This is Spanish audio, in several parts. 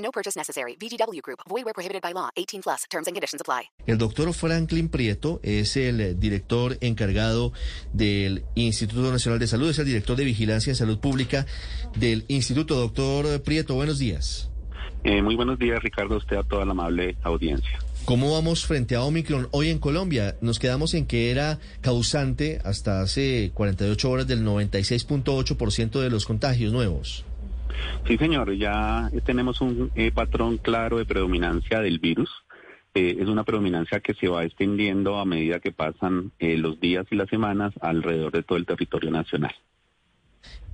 No purchase necessary. VGW Group. Void where prohibited by law. 18 plus. Terms and conditions apply. El doctor Franklin Prieto es el eh, director encargado del Instituto Nacional de Salud, es el director de Vigilancia en Salud Pública del Instituto. Doctor Prieto, buenos días. Eh, muy buenos días, Ricardo, usted a toda la amable audiencia. ¿Cómo vamos frente a Omicron hoy en Colombia? Nos quedamos en que era causante hasta hace 48 horas del 96.8% de los contagios nuevos. Sí, señor, ya tenemos un eh, patrón claro de predominancia del virus. Eh, es una predominancia que se va extendiendo a medida que pasan eh, los días y las semanas alrededor de todo el territorio nacional.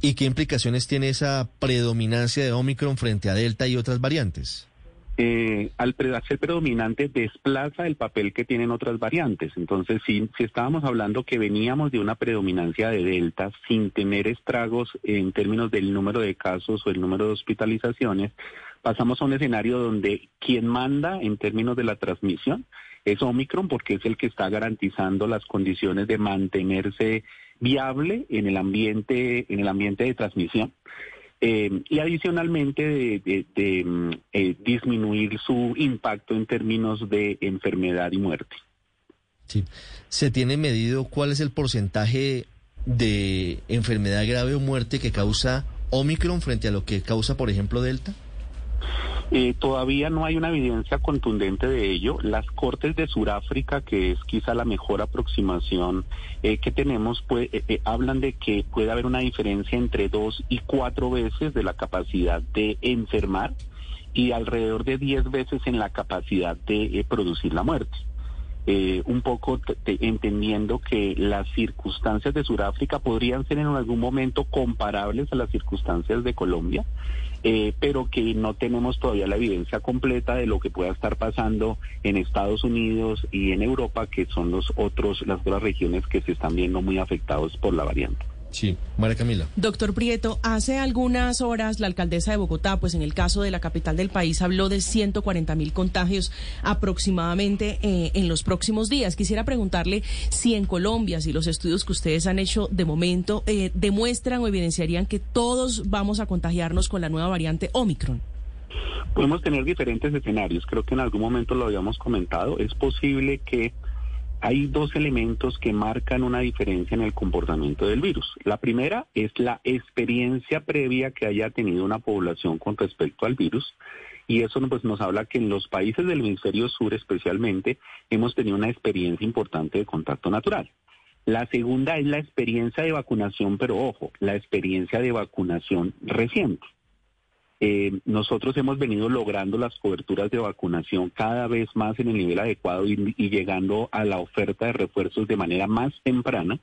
¿Y qué implicaciones tiene esa predominancia de Omicron frente a Delta y otras variantes? Eh, al ser predominante desplaza el papel que tienen otras variantes. Entonces, si, si estábamos hablando que veníamos de una predominancia de Delta sin tener estragos en términos del número de casos o el número de hospitalizaciones, pasamos a un escenario donde quien manda en términos de la transmisión es Omicron porque es el que está garantizando las condiciones de mantenerse viable en el ambiente, en el ambiente de transmisión. Eh, y adicionalmente de, mm, eh, disminuir su impacto en términos de enfermedad y muerte. Sí. ¿Se tiene medido cuál es el porcentaje de enfermedad grave o muerte que causa Omicron frente a lo que causa, por ejemplo, Delta? Eh, todavía no hay una evidencia contundente de ello. Las Cortes de Sudáfrica, que es quizá la mejor aproximación eh, que tenemos, pues, eh, hablan de que puede haber una diferencia entre dos y cuatro veces de la capacidad de enfermar y alrededor de diez veces en la capacidad de producir la muerte. Un poco entendiendo que las circunstancias de Sudáfrica podrían ser en algún momento comparables a las circunstancias de Colombia eh, pero que no tenemos todavía la evidencia completa de lo que pueda estar pasando en Estados Unidos y en Europa, que son los otros, las otras regiones que se están viendo muy afectados por la variante. Sí, María Camila. Doctor Prieto, hace algunas horas la alcaldesa de Bogotá, pues en el caso de la capital del país, habló de 140 mil contagios aproximadamente eh, en los próximos días. Quisiera preguntarle si en Colombia, si los estudios que ustedes han hecho de momento eh, demuestran o evidenciarían que todos vamos a contagiarnos con la nueva variante Omicron. Podemos tener diferentes escenarios. Creo que en algún momento lo habíamos comentado. Es posible que hay dos elementos que marcan una diferencia en el comportamiento del virus. La primera es la experiencia previa que haya tenido una población con respecto al virus. Y eso pues, nos habla que en los países del hemisferio sur especialmente hemos tenido una experiencia importante de contacto natural. La segunda es la experiencia de vacunación, pero ojo, la experiencia de vacunación reciente. Eh, nosotros hemos venido logrando las coberturas de vacunación cada vez más en el nivel adecuado y, llegando a la oferta de refuerzos de manera más temprana,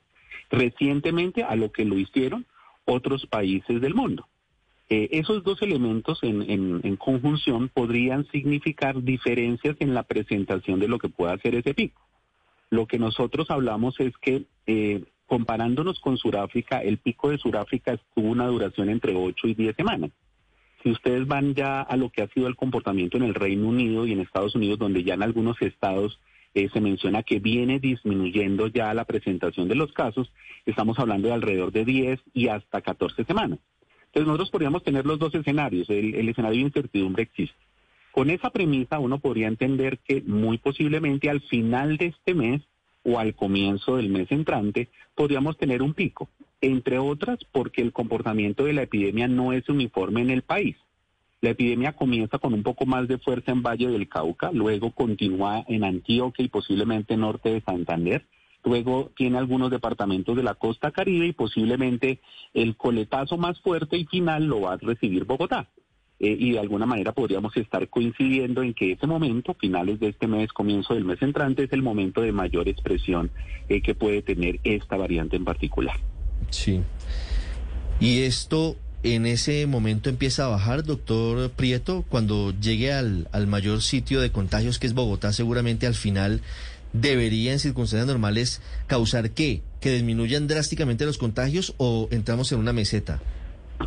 recientemente a lo que lo hicieron otros países del mundo. Eh, esos dos elementos en, conjunción podrían significar diferencias en la presentación de lo que pueda ser ese pico. Lo que nosotros hablamos es que eh, comparándonos con Sudáfrica, el pico de Sudáfrica tuvo una duración entre 8 y 10 semanas. Si ustedes van ya a lo que ha sido el comportamiento en el Reino Unido y en Estados Unidos, donde ya en algunos estados eh, se menciona que viene disminuyendo ya la presentación de los casos, estamos hablando de alrededor de 10 y hasta 14 semanas. Entonces nosotros podríamos tener los dos escenarios, el, el escenario de incertidumbre existe. Con esa premisa uno podría entender que muy posiblemente al final de este mes o al comienzo del mes entrante podríamos tener un pico entre otras porque el comportamiento de la epidemia no es uniforme en el país. La epidemia comienza con un poco más de fuerza en Valle del Cauca, luego continúa en Antioquia y posiblemente norte de Santander, luego tiene algunos departamentos de la costa caribe y posiblemente el coletazo más fuerte y final lo va a recibir Bogotá. Eh, y de alguna manera podríamos estar coincidiendo en que ese momento, finales de este mes, comienzo del mes entrante, es el momento de mayor expresión eh, que puede tener esta variante en particular. Sí. Y esto en ese momento empieza a bajar, doctor Prieto, cuando llegue al, al mayor sitio de contagios que es Bogotá, seguramente al final debería en circunstancias normales causar qué? ¿Que disminuyan drásticamente los contagios o entramos en una meseta?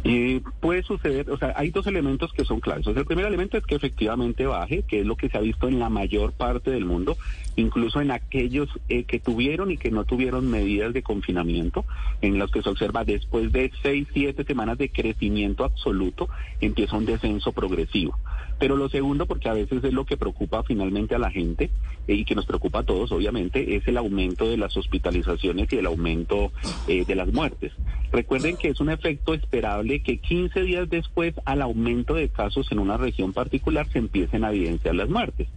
Eh, puede suceder, o sea, hay dos elementos que son claves. el primer elemento es que efectivamente baje, que es lo que se ha visto en la mayor parte del mundo, incluso en aquellos eh, que tuvieron y que no tuvieron medidas de confinamiento, en los que se observa después de seis, siete semanas de crecimiento absoluto, empieza un descenso progresivo. Pero lo segundo, porque a veces es lo que preocupa finalmente a la gente eh, y que nos preocupa a todos, obviamente, es el aumento de las hospitalizaciones y el aumento eh, de las muertes. Recuerden que es un efecto esperable que 15 días después al aumento de casos en una región particular se empiecen a evidenciar las muertes.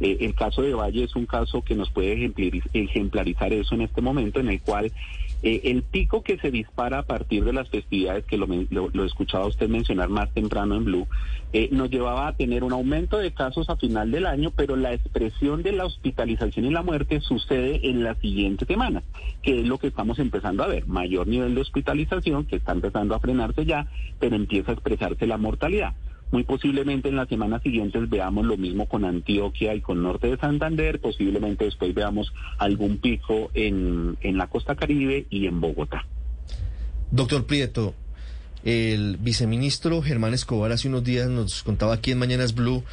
Eh, el caso de Valle es un caso que nos puede ejemplarizar eso en este momento, en el cual eh, el pico que se dispara a partir de las festividades, que lo, lo, escuchaba usted mencionar más temprano en Blue, eh, nos llevaba a tener un aumento de casos a final del año, pero la expresión de la hospitalización y la muerte sucede en la siguiente semana, que es lo que estamos empezando a ver, mayor nivel de hospitalización, que está empezando a frenarse ya, pero empieza a expresarse la mortalidad. Muy posiblemente en las semanas siguientes veamos lo mismo con Antioquia y con Norte de Santander, posiblemente después veamos algún pico en, en la costa caribe y en Bogotá. Doctor Prieto, el viceministro Germán Escobar hace unos días nos contaba aquí en Mañanas Blue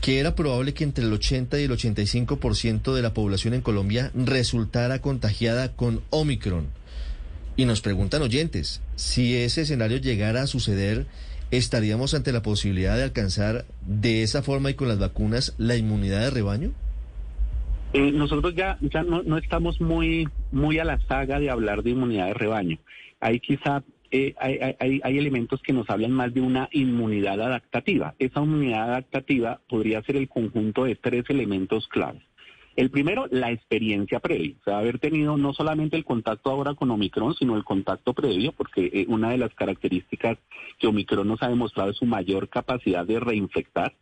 que era probable que entre el 80 y el 85% de la población en Colombia resultara contagiada con Omicron. Y nos preguntan oyentes, si ese escenario llegara a suceder, ¿estaríamos ante la posibilidad de alcanzar de esa forma y con las vacunas la inmunidad de rebaño? Eh, nosotros ya, no, estamos muy, muy a la saga de hablar de inmunidad de rebaño. Hay quizá eh, hay, hay, hay, elementos que nos hablan más de una inmunidad adaptativa. Esa inmunidad adaptativa podría ser el conjunto de tres elementos claves. El primero, la experiencia previa, o sea, haber tenido no solamente el contacto ahora con Omicron, sino el contacto previo, porque eh, una de las características que Omicron nos ha demostrado es su mayor capacidad de reinfectar.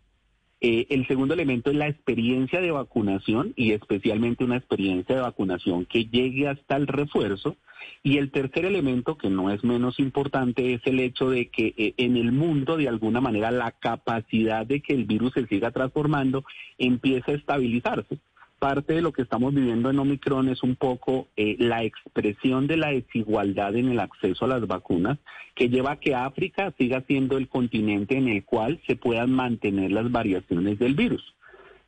Eh, el segundo elemento es la experiencia de vacunación y especialmente una experiencia de vacunación que llegue hasta el refuerzo. Y el tercer elemento, que no es menos importante, es el hecho de que eh, en el mundo, de alguna manera, la capacidad de que el virus se siga transformando empieza a estabilizarse parte de lo que estamos viviendo en Omicron es un poco eh, la expresión de la desigualdad en el acceso a las vacunas, que lleva a que África siga siendo el continente en el cual se puedan mantener las variaciones del virus.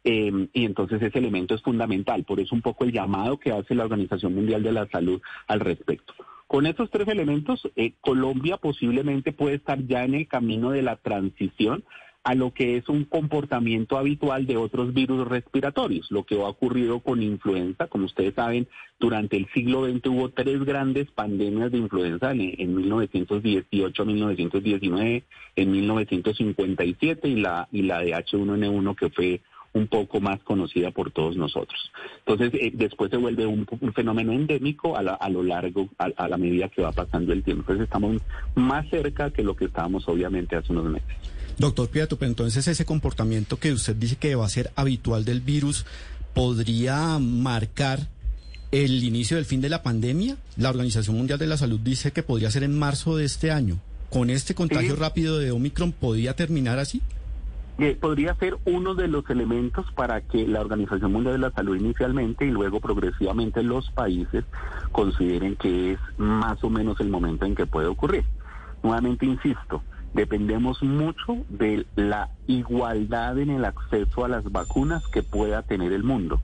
Em, y entonces ese elemento es fundamental, por eso un poco el llamado que hace la Organización Mundial de la Salud al respecto. Con estos tres elementos, eh, Colombia posiblemente puede estar ya en el camino de la transición a lo que es un comportamiento habitual de otros virus respiratorios, lo que ha ocurrido con influenza. Como ustedes saben, durante el siglo XX hubo tres grandes pandemias de influenza, en, en 1918, 1919, en 1957 y la, y la de H1N1 que fue un poco más conocida por todos nosotros. Entonces, eh, después se vuelve un, fenómeno endémico a, a lo largo, a, a, la medida que va pasando el tiempo. Entonces, estamos más cerca que lo que estábamos, obviamente, hace unos meses. Doctor Piato, pero entonces ese comportamiento que usted dice que va a ser habitual del virus, ¿podría marcar el inicio del fin de la pandemia? La Organización Mundial de la Salud dice que podría ser en marzo de este año. ¿Con este contagio rápido de Omicron podría terminar así? Eh, podría ser uno de los elementos para que la Organización Mundial de la Salud inicialmente y luego progresivamente los países consideren que es más o menos el momento en que puede ocurrir. Nuevamente insisto, dependemos mucho de la igualdad en el acceso a las vacunas que pueda tener el mundo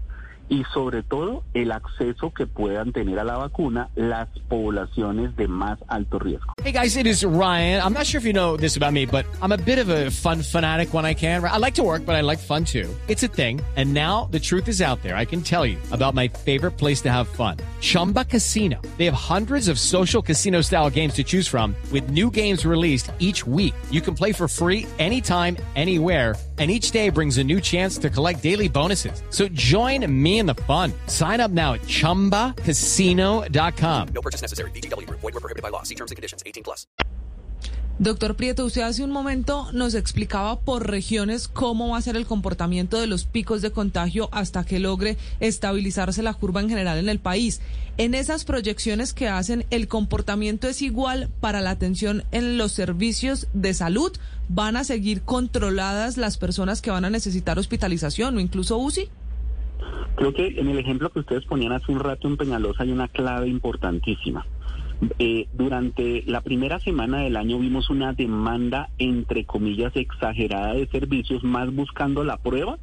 y sobre todo el acceso que puedan tener a la vacuna las poblaciones de más alto riesgo. Hey guys, it is Ryan. I'm not sure if you know this about me, but I'm a bit of a fun fanatic when I can. I like to work, but I like fun too. It's a thing. And now the truth is out there. I can tell you about my favorite place to have fun. Chumba Casino. They have hundreds of social casino style games to choose from with new games released each week. You can play for free anytime, anywhere and each day brings a new chance to collect daily bonuses. So join me in the fun. Sign up now at ChumbaCasino.com. No purchase necessary. BGW. Void were prohibited by law. See terms and conditions. 18 plus. Doctor Prieto, usted hace un momento nos explicaba por regiones cómo va a ser el comportamiento de los picos de contagio hasta que logre estabilizarse la curva en general en el país. En esas proyecciones que hacen, ¿el comportamiento es igual para la atención en los servicios de salud? ¿Van a seguir controladas las personas que van a necesitar hospitalización o incluso UCI? Creo que en el ejemplo que ustedes ponían hace un rato en Peñalosa hay una clave importantísima. Eh, durante la primera semana del año vimos una demanda, entre comillas, exagerada de servicios, más buscando la prueba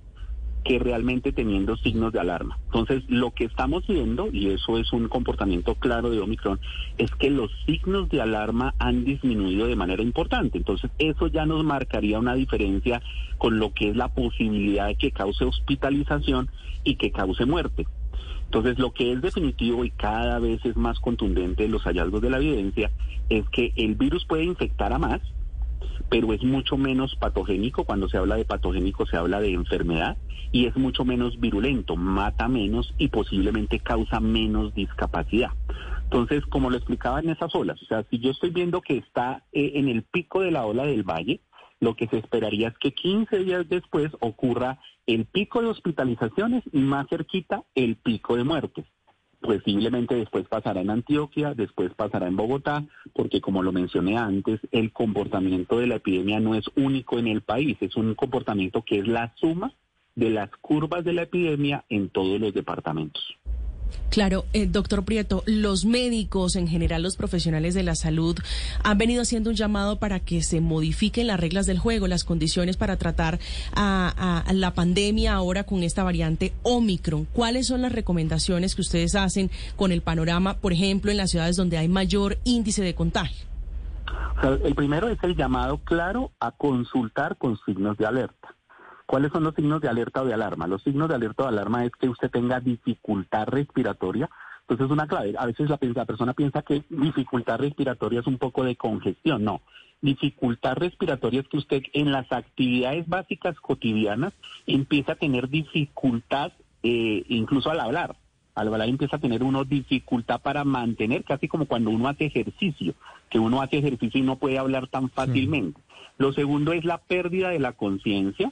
que realmente teniendo signos de alarma. Entonces, lo que estamos viendo, y eso es un comportamiento claro de Omicron, es que los signos de alarma han disminuido de manera importante. Entonces, eso ya nos marcaría una diferencia con lo que es la posibilidad de que cause hospitalización y que cause muerte. Entonces, lo que es definitivo y cada vez es más contundente en los hallazgos de la evidencia es que el virus puede infectar a más, pero es mucho menos patogénico. Cuando se habla de patogénico se habla de enfermedad y es mucho menos virulento, mata menos y posiblemente causa menos discapacidad. Entonces, como lo explicaba en esas olas, o sea, si yo estoy viendo que está eh, en el pico de la ola del valle, lo que se esperaría es que 15 días después ocurra el pico de hospitalizaciones y más cerquita el pico de muertes. Posiblemente después pasará en Antioquia, después pasará en Bogotá, porque como lo mencioné antes, el comportamiento de la epidemia no es único en el país, es un comportamiento que es la suma de las curvas de la epidemia en todos los departamentos. Claro, eh, doctor Prieto, los médicos, en general los profesionales de la salud, han venido haciendo un llamado para que se modifiquen las reglas del juego, las condiciones para tratar a, la pandemia ahora con esta variante Omicron. ¿Cuáles son las recomendaciones que ustedes hacen con el panorama, por ejemplo, en las ciudades donde hay mayor índice de contagio? el primero es el llamado claro a consultar con signos de alerta. ¿Cuáles son los signos de alerta o de alarma? Los signos de alerta o de alarma es que usted tenga dificultad respiratoria. Entonces es una clave. A veces la, persona piensa que dificultad respiratoria es un poco de congestión. No. Dificultad respiratoria es que usted en las actividades básicas cotidianas empieza a tener dificultad eh, incluso al hablar. Al hablar empieza a tener uno dificultad para mantener, casi como cuando uno hace ejercicio, que uno hace ejercicio y no puede hablar tan fácilmente. Lo segundo es la pérdida de la conciencia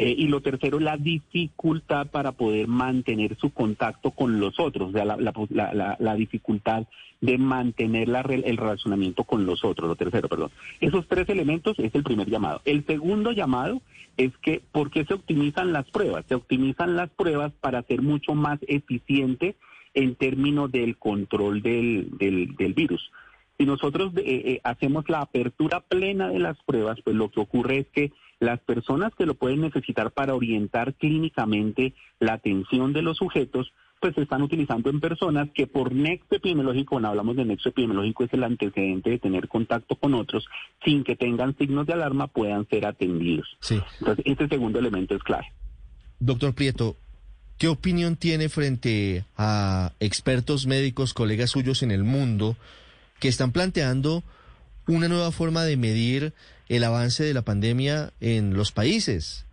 eh, y lo tercero, la dificultad para poder mantener su contacto con los otros, o sea, la, dificultad de mantener el relacionamiento con los otros, lo tercero, perdón. Esos tres elementos es el primer llamado. El segundo llamado es que, ¿por qué se optimizan las pruebas? Se optimizan las pruebas para ser mucho más eficiente en términos del control del, del, virus. Si nosotros eh, eh, hacemos la apertura plena de las pruebas, pues lo que ocurre es que las personas que lo pueden necesitar para orientar clínicamente la atención de los sujetos, pues se están utilizando en personas que por nexo epidemiológico, cuando hablamos de nexo epidemiológico es el antecedente de tener contacto con otros, sin que tengan signos de alarma, puedan ser atendidos. Sí. Entonces, este segundo elemento es clave. Doctor Prieto, ¿qué opinión tiene frente a expertos médicos, colegas suyos en el mundo, que están planteando una nueva forma de medir el avance de la pandemia en los países.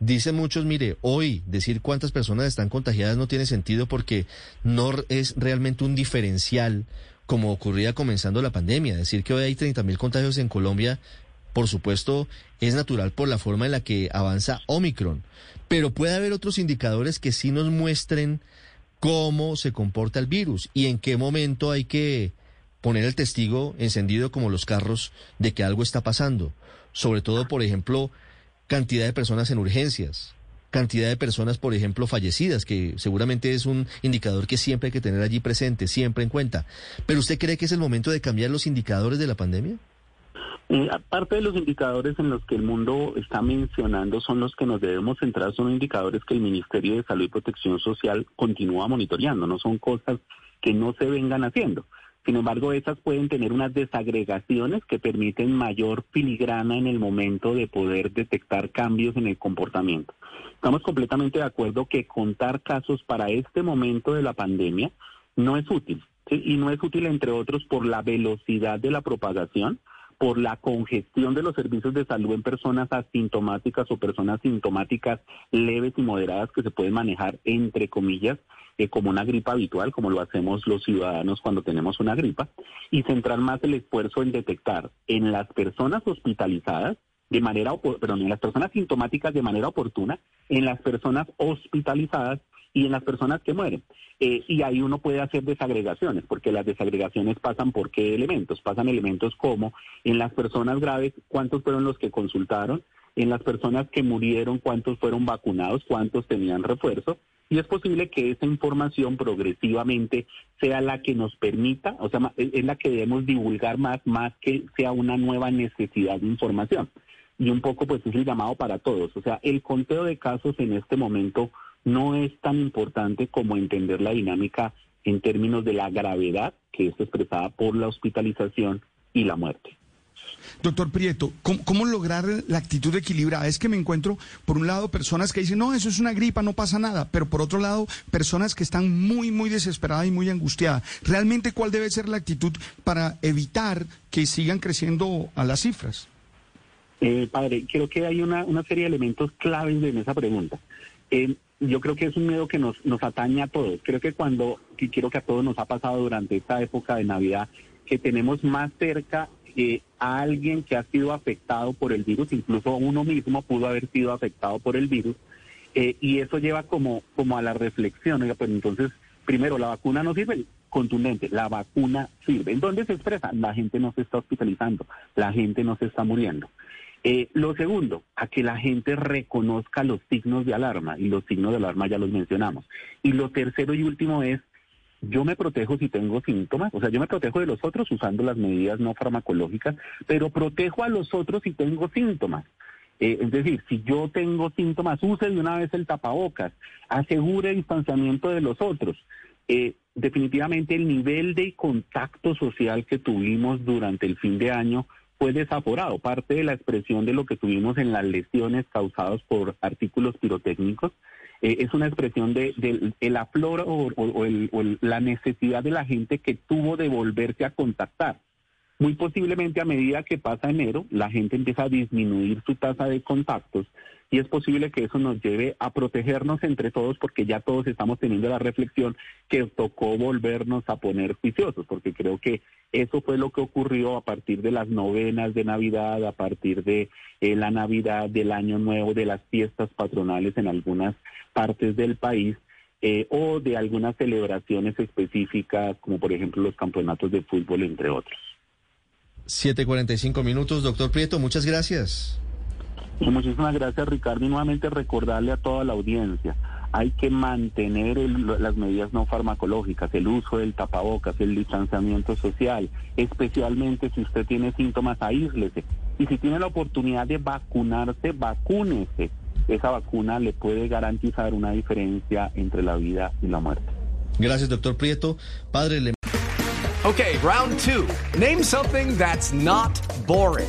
Dicen muchos, mire, hoy decir cuántas personas están contagiadas no tiene sentido porque no es realmente un diferencial como ocurría comenzando la pandemia. Decir que hoy hay 30 mil contagios en Colombia, por supuesto, es natural por la forma en la que avanza Omicron. Pero puede haber otros indicadores que sí nos muestren cómo se comporta el virus y en qué momento hay que poner el testigo encendido como los carros de que algo está pasando. Sobre todo, por ejemplo, cantidad de personas en urgencias, cantidad de personas, por ejemplo, fallecidas, que seguramente es un indicador que siempre hay que tener allí presente, siempre en cuenta. ¿Pero usted cree que es el momento de cambiar los indicadores de la pandemia? Eh, aparte de los indicadores en los que el mundo está mencionando, son los que nos debemos centrar, son indicadores que el Ministerio de Salud y Protección Social continúa monitoreando, no son cosas que no se vengan haciendo. Sin embargo, esas pueden tener unas desagregaciones que permiten mayor filigrana en el momento de poder detectar cambios en el comportamiento. Estamos completamente de acuerdo que contar casos para este momento de la pandemia no es útil. Y no es útil, entre otros, por la velocidad de la propagación, por la congestión de los servicios de salud en personas asintomáticas o personas sintomáticas leves y moderadas que se pueden manejar entre comillas eh, como una gripa habitual, como lo hacemos los ciudadanos cuando tenemos una gripa, y centrar más el esfuerzo en detectar en las personas hospitalizadas de manera, perdón, en las personas sintomáticas de manera oportuna, en las personas hospitalizadas y en las personas que mueren. Eh, y ahí uno puede hacer desagregaciones, porque las desagregaciones pasan por qué elementos. Pasan elementos como en las personas graves, cuántos fueron los que consultaron, en las personas que murieron, cuántos fueron vacunados, cuántos tenían refuerzo. Y es posible que esa información progresivamente sea la que nos permita, o sea, es la que debemos divulgar más, más que sea una nueva necesidad de información. Y un poco, pues, es el llamado para todos. O sea, el conteo de casos en este momento no es tan importante como entender la dinámica en términos de la gravedad que es expresada por la hospitalización y la muerte. Doctor Prieto, ¿cómo, lograr la actitud equilibrada? Es que me encuentro, por un lado, personas que dicen, no, eso es una gripa, no pasa nada, pero por otro lado, personas que están muy, muy desesperadas y muy angustiadas. ¿Realmente cuál debe ser la actitud para evitar que sigan creciendo a las cifras? Eh, padre, creo que hay una, serie de elementos claves en esa pregunta. Eh, yo creo que es un miedo que nos, nos atañe a todos. Creo que cuando, y quiero que a todos nos ha pasado durante esta época de Navidad, que tenemos más cerca eh, a alguien que ha sido afectado por el virus, incluso uno mismo pudo haber sido afectado por el virus, eh, y eso lleva como, como a la reflexión, oiga, pues entonces, primero, la vacuna no sirve, contundente, la vacuna sirve. ¿En dónde se expresa? La gente no se está hospitalizando, la gente no se está muriendo. Eh, lo segundo, a que la gente reconozca los signos de alarma, y los signos de alarma ya los mencionamos. Y lo tercero y último es, yo me protejo si tengo síntomas, o sea, yo me protejo de los otros usando las medidas no farmacológicas, pero protejo a los otros si tengo síntomas. Eh, es decir, si yo tengo síntomas, use de una vez el tapabocas, asegure el distanciamiento de los otros. Eh, definitivamente el nivel de contacto social que tuvimos durante el fin de año fue desaforado. Parte de la expresión de lo que tuvimos en las lesiones causadas por artículos pirotécnicos eh, es una expresión de, el aflor o, o la necesidad de la gente que tuvo de volverse a contactar. Muy posiblemente a medida que pasa enero, la gente empieza a disminuir su tasa de contactos y es posible que eso nos lleve a protegernos entre todos porque ya todos estamos teniendo la reflexión que tocó volvernos a poner juiciosos, porque creo que eso fue lo que ocurrió a partir de las novenas de Navidad, a partir de eh, la Navidad, del Año Nuevo, de las fiestas patronales en algunas partes del país. Eh, o de algunas celebraciones específicas, como por ejemplo los campeonatos de fútbol, entre otros. 7.45 minutos, doctor Prieto, muchas gracias. Muchísimas gracias, Ricardo. Y nuevamente recordarle a toda la audiencia, hay que mantener las medidas no farmacológicas, el uso del tapabocas, el distanciamiento social, especialmente si usted tiene síntomas, aíslese. Y si tiene la oportunidad de vacunarse, vacúnese. Esa vacuna le puede garantizar una diferencia entre la vida y la muerte. Gracias, doctor Prieto. Padre, le... Okay, round two. Name something that's not boring.